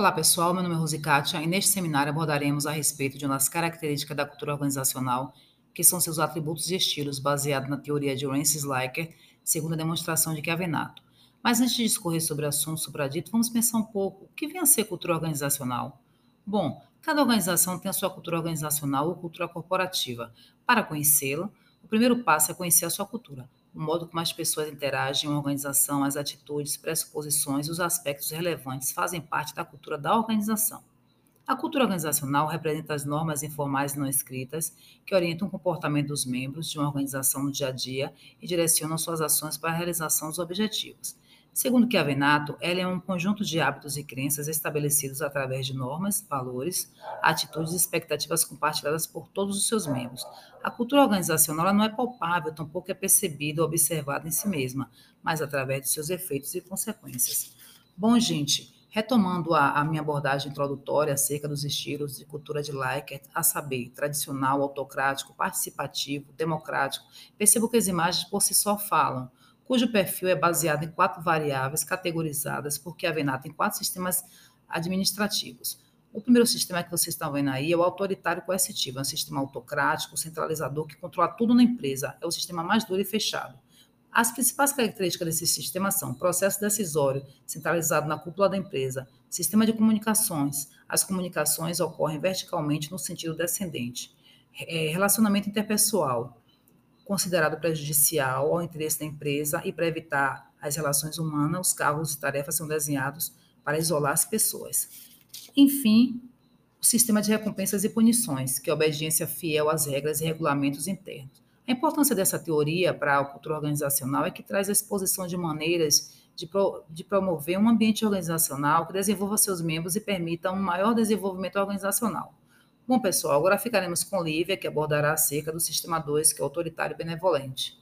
Olá, pessoal. Meu nome é Rosikátia e neste seminário abordaremos a respeito de uma das características da cultura organizacional, que são seus atributos e estilos, baseado na teoria de Rance Sliker, segundo a demonstração de Chiavenato. Mas antes de discorrer sobre o assunto supradito, vamos pensar um pouco o que vem a ser cultura organizacional. Bom, cada organização tem a sua cultura organizacional ou cultura corporativa. Para conhecê-la, o primeiro passo é conhecer a sua cultura o modo como as pessoas interagem em uma organização, as atitudes, pressuposições e os aspectos relevantes fazem parte da cultura da organização. A cultura organizacional representa as normas informais não escritas que orientam o comportamento dos membros de uma organização no dia a dia e direcionam suas ações para a realização dos objetivos. Segundo Chiavenato, ela é um conjunto de hábitos e crenças estabelecidos através de normas, valores, atitudes e expectativas compartilhadas por todos os seus membros. A cultura organizacional não é palpável, tampouco é percebida ou observada em si mesma, mas através de seus efeitos e consequências. Bom, gente, retomando a, a minha abordagem introdutória acerca dos estilos de cultura de Likert, a saber, tradicional, autocrático, participativo, democrático, percebo que as imagens por si só falam cujo perfil é baseado em quatro variáveis categorizadas por Chiavenato em quatro sistemas administrativos. O primeiro sistema que vocês estão vendo aí é o autoritário coercitivo, é um sistema autocrático, centralizador, que controla tudo na empresa, é o sistema mais duro e fechado. As principais características desse sistema são processo decisório, centralizado na cúpula da empresa, sistema de comunicações, as comunicações ocorrem verticalmente no sentido descendente, é, relacionamento interpessoal, considerado prejudicial ao interesse da empresa e para evitar as relações humanas, os cargos e tarefas são desenhados para isolar as pessoas. Enfim, o sistema de recompensas e punições, que é obediência fiel às regras e regulamentos internos. A importância dessa teoria para a cultura organizacional é que traz a exposição de maneiras de, pro, de, promover um ambiente organizacional que desenvolva seus membros e permita um maior desenvolvimento organizacional. Bom, pessoal, agora ficaremos com Lívia, que abordará acerca do sistema 2, que é autoritário e benevolente.